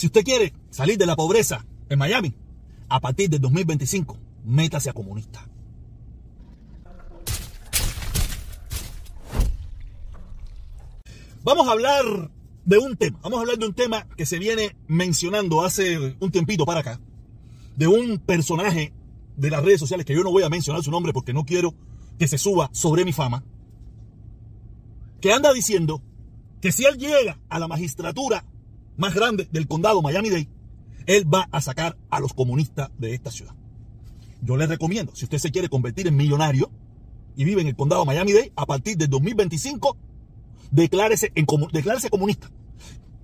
Si usted quiere salir de la pobreza en Miami, a partir del 2025, métase a comunista. Vamos a hablar de un tema, vamos a hablar de un tema que se viene mencionando hace un tiempito para acá, de un personaje de las redes sociales que yo no voy a mencionar su nombre porque no quiero que se suba sobre mi fama, que anda diciendo que si él llega a la magistratura más grande del condado Miami-Dade, él va a sacar a los comunistas de esta ciudad. Yo le recomiendo, si usted se quiere convertir en millonario y vive en el condado Miami-Dade, a partir del 2025, declárese, en, declárese comunista.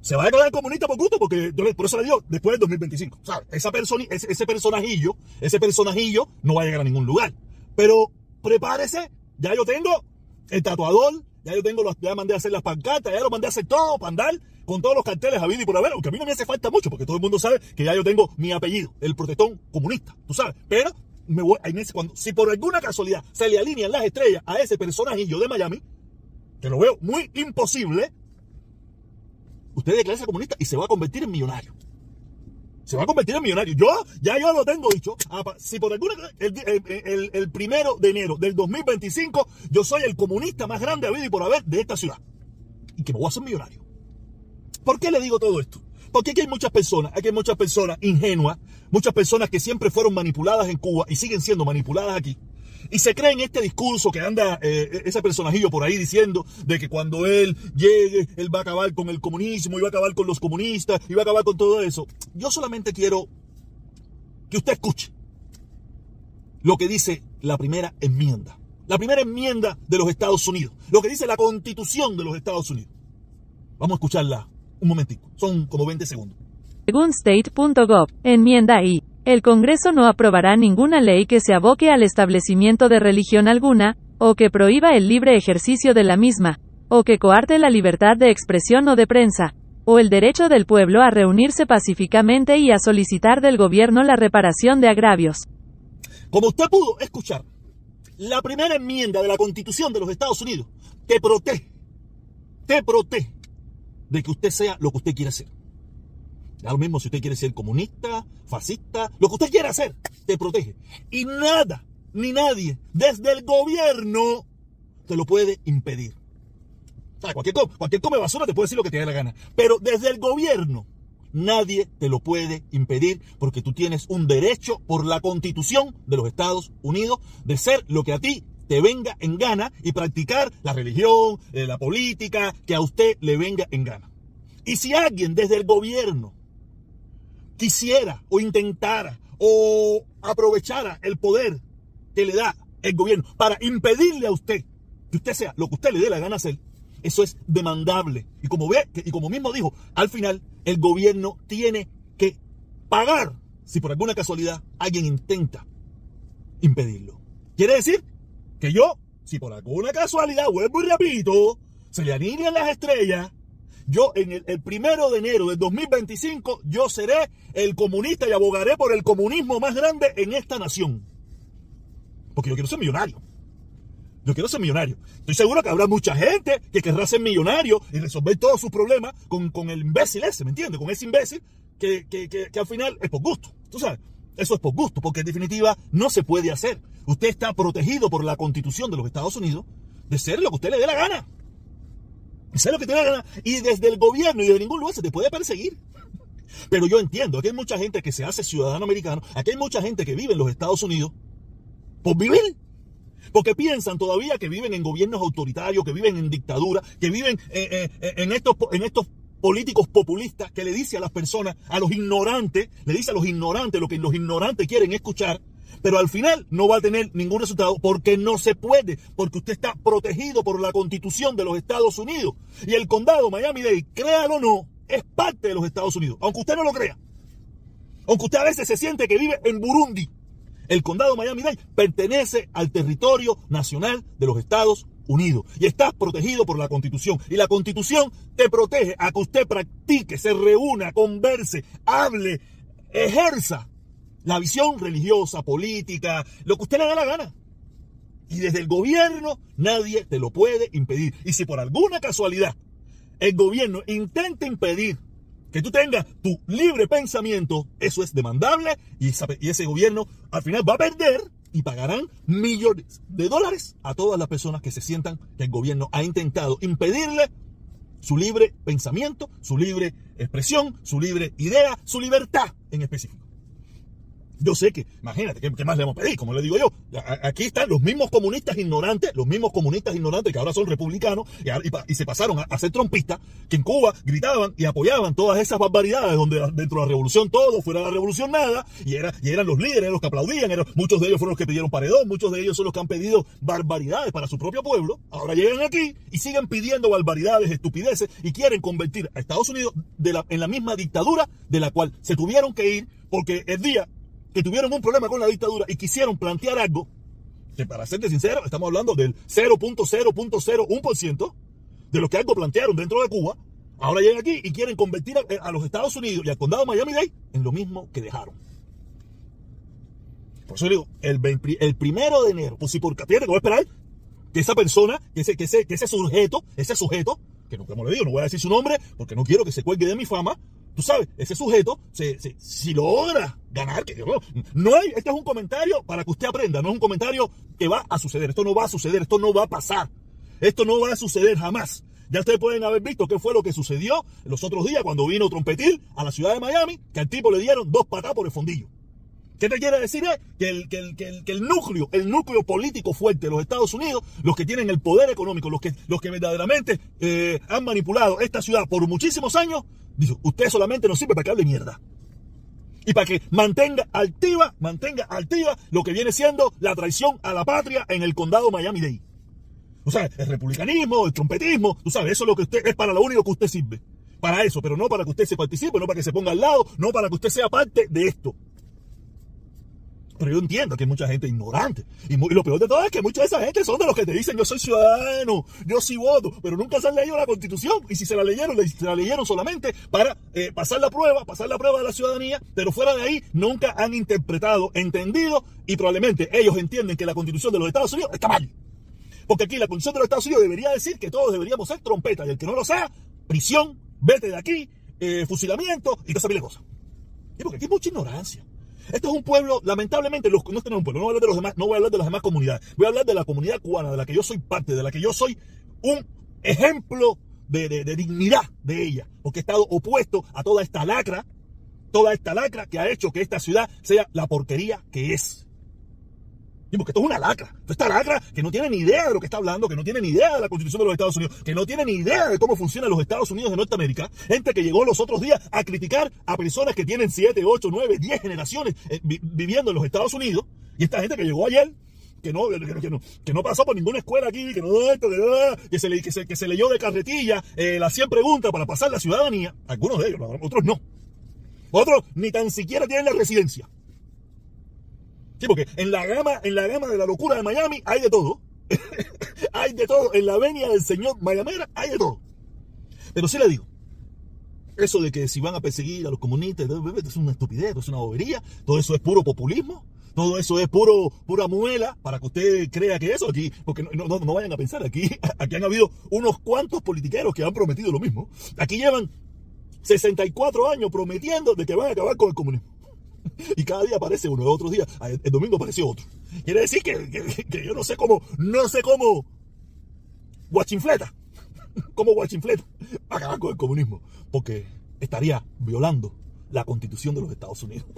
Se va a declarar comunista por gusto, porque yo por eso le digo, después del 2025. Esa persona, ese, ese personajillo, ese personajillo no va a llegar a ningún lugar. Pero prepárese, ya yo tengo el tatuador, ya yo tengo los, ya mandé a hacer las pancartas, ya lo mandé a hacer todo para andar con todos los carteles a vida y por haber, aunque a mí no me hace falta mucho, porque todo el mundo sabe que ya yo tengo mi apellido, el protestón comunista, tú sabes. Pero me voy, en ese, cuando, si por alguna casualidad se le alinean las estrellas a ese personajillo de Miami, que lo veo muy imposible, usted declara comunista y se va a convertir en millonario. Se va a convertir en millonario. Yo, ya yo lo tengo dicho. Si por alguna el, el, primero de enero del 2025, yo soy el comunista más grande habido y por haber de esta ciudad. Y que me voy a hacer millonario. ¿Por qué le digo todo esto? Porque aquí hay muchas personas, aquí hay muchas personas ingenuas, muchas personas que siempre fueron manipuladas en Cuba y siguen siendo manipuladas aquí. Y se cree en este discurso que anda eh, ese personajillo por ahí diciendo de que cuando él llegue, él va a acabar con el comunismo y va a acabar con los comunistas y va a acabar con todo eso. Yo solamente quiero que usted escuche lo que dice la primera enmienda. La primera enmienda de los Estados Unidos. Lo que dice la constitución de los Estados Unidos. Vamos a escucharla un momentito. Son como 20 segundos. Según state.gov, enmienda I. El Congreso no aprobará ninguna ley que se aboque al establecimiento de religión alguna, o que prohíba el libre ejercicio de la misma, o que coarte la libertad de expresión o de prensa, o el derecho del pueblo a reunirse pacíficamente y a solicitar del gobierno la reparación de agravios. Como usted pudo escuchar, la primera enmienda de la Constitución de los Estados Unidos te protege, te protege de que usted sea lo que usted quiera ser. Da lo mismo si usted quiere ser comunista, fascista, lo que usted quiera hacer, te protege. Y nada, ni nadie, desde el gobierno, te lo puede impedir. cualquier, cualquier come basura te puede decir lo que te dé la gana. Pero desde el gobierno, nadie te lo puede impedir porque tú tienes un derecho por la constitución de los Estados Unidos de ser lo que a ti te venga en gana y practicar la religión, eh, la política, que a usted le venga en gana. Y si alguien desde el gobierno quisiera o intentara o aprovechara el poder que le da el gobierno para impedirle a usted que usted sea lo que usted le dé la gana hacer, eso es demandable. Y como ve, y como mismo dijo, al final el gobierno tiene que pagar si por alguna casualidad alguien intenta impedirlo. Quiere decir que yo, si por alguna casualidad, vuelvo y repito, se le alinean las estrellas yo en el, primero de enero del 2025, yo seré el comunista y abogaré por el comunismo más grande en esta nación. Porque yo quiero ser millonario. Yo quiero ser millonario. Estoy seguro que habrá mucha gente que querrá ser millonario y resolver todos sus problemas con, con el imbécil ese, ¿me entiendes? Con ese imbécil que, que, que, que al final es por gusto. Tú sabes, eso es por gusto, porque en definitiva no se puede hacer. Usted está protegido por la constitución de los Estados Unidos de ser lo que usted le dé la gana lo que te Y desde el gobierno y de ningún lugar se te puede perseguir. Pero yo entiendo, aquí hay mucha gente que se hace ciudadano americano, aquí hay mucha gente que vive en los Estados Unidos por vivir. Porque piensan todavía que viven en gobiernos autoritarios, que viven en dictadura, que viven eh, eh, en, estos, en estos políticos populistas que le dice a las personas, a los ignorantes, le dice a los ignorantes lo que los ignorantes quieren escuchar pero al final no va a tener ningún resultado porque no se puede, porque usted está protegido por la constitución de los Estados Unidos. Y el condado Miami-Dade, créalo o no, es parte de los Estados Unidos, aunque usted no lo crea. Aunque usted a veces se siente que vive en Burundi, el condado Miami-Dade pertenece al territorio nacional de los Estados Unidos y está protegido por la Constitución. Y la Constitución te protege a que usted practique, se reúna, converse, hable, ejerza la visión religiosa, política, lo que usted le dé la gana. Y desde el gobierno nadie te lo puede impedir. Y si por alguna casualidad el gobierno intenta impedir que tú tengas tu libre pensamiento, eso es demandable y ese gobierno al final va a perder y pagarán millones de dólares a todas las personas que se sientan que el gobierno ha intentado impedirle su libre pensamiento, su libre expresión, su libre idea, su libertad en específico. Yo sé que, imagínate, ¿qué, más le vamos a pedir? Como le digo yo, aquí están los mismos comunistas ignorantes, los mismos comunistas ignorantes que ahora son republicanos y, se pasaron a, ser trompistas, que en Cuba gritaban y apoyaban todas esas barbaridades donde dentro de la revolución todo, fuera de la revolución nada, y, era, y eran los líderes, los que aplaudían, muchos de ellos fueron los que pidieron paredón, muchos de ellos son los que han pedido barbaridades para su propio pueblo, ahora llegan aquí y siguen pidiendo barbaridades, estupideces y quieren convertir a Estados Unidos en la misma dictadura de la cual se tuvieron que ir porque el día que tuvieron un problema con la dictadura y quisieron plantear algo, que para serte sincero, estamos hablando del 0.0.01% de lo que algo plantearon dentro de Cuba, ahora llegan aquí y quieren convertir a, los Estados Unidos y al condado Miami-Dade en lo mismo que dejaron. Por eso digo, el, el primero de enero, pues si por fíjate que voy a esperar que esa persona, que ese, que ese, que ese sujeto, ese sujeto, que no, como le no voy a decir su nombre porque no quiero que se cuelgue de mi fama, tú sabes, ese sujeto, se, si logra ganar, que no, no hay, este es un comentario para que usted aprenda, no es un comentario que va a suceder, esto no va a suceder, esto no va a pasar, esto no va a suceder jamás. Ya ustedes pueden haber visto qué fue lo que sucedió los otros días cuando vino Trompetil a la ciudad de Miami, que al tipo le dieron dos patas por el fondillo. ¿Qué te quiere decir? Es que el, que, el, que, el, núcleo, el núcleo político fuerte de los Estados Unidos, los que tienen el poder económico, los que, los que verdaderamente eh, han manipulado esta ciudad por muchísimos años, dice, usted solamente nos sirve para que hable mierda. Y para que mantenga altiva, mantenga altiva lo que viene siendo la traición a la patria en el condado Miami-Dade. O sea, el republicanismo, el trompetismo, tú sabes, eso es lo que usted, es para lo único que usted sirve. Para eso, pero no para que usted se participe, no para que se ponga al lado, no para que usted sea parte de esto. Pero yo entiendo que hay mucha gente ignorante. Y, lo peor de todo es que mucha de esa gente son de los que te dicen yo soy ciudadano, yo sí voto, pero nunca se han leído la constitución. Y si se la leyeron, se la leyeron solamente para eh, pasar la prueba, pasar la prueba de la ciudadanía, pero fuera de ahí nunca han interpretado, entendido y probablemente ellos entienden que la constitución de los Estados Unidos está mal. Porque aquí la constitución de los Estados Unidos debería decir que todos deberíamos ser trompetas y el que no lo sea, prisión, vete de aquí, eh, fusilamiento y todas esas cosas. Y porque aquí hay mucha ignorancia. Esto es un pueblo, lamentablemente, los, no tenemos un pueblo, no voy a hablar de los demás, no voy a hablar de las demás comunidades, voy a hablar de la comunidad cubana, de la que yo soy parte, de la que yo soy un ejemplo de, de dignidad de ella, porque he estado opuesto a toda esta lacra, toda esta lacra que ha hecho que esta ciudad sea la porquería que es porque esto es una lacra. Esta lacra que no tiene ni idea de lo que está hablando, que no tiene ni idea de la constitución de los Estados Unidos, que no tiene ni idea de cómo funcionan los Estados Unidos de Norteamérica. Gente que llegó los otros días a criticar a personas que tienen 7, 8, 9, 10 generaciones eh, viviendo en los Estados Unidos. Y esta gente que llegó ayer que no, que, no, pasó por ninguna escuela aquí, que no, que, se, que, se, que se leyó de carretilla eh, las 100 preguntas para pasar la ciudadanía, algunos de ellos, otros no. Otros ni tan siquiera tienen la residencia. Sí, porque en la gama, en la gama de la locura de Miami hay de todo. hay de todo. En la venia del señor Mayamera hay de todo. Pero sí le digo, eso de que si van a perseguir a los comunistas, es una estupidez, es una bobería, todo eso es puro populismo, todo eso es puro, pura muela para que usted crea que eso aquí, porque no, no, no vayan a pensar, aquí, aquí han habido unos cuantos politiqueros que han prometido lo mismo. Aquí llevan 64 años prometiendo de que van a acabar con el comunismo y cada día aparece uno, otros días, el domingo apareció otro. Quiere decir que, yo no sé cómo, no sé cómo guachinfleta, como guachinfleta, acabar con el comunismo, porque estaría violando la constitución de los Estados Unidos.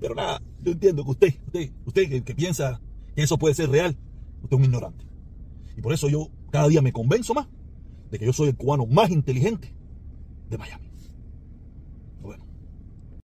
Pero nada, yo entiendo que usted, usted, usted que, que piensa que eso puede ser real, usted es un ignorante. Y por eso yo cada día me convenzo más de que yo soy el cubano más inteligente de Miami.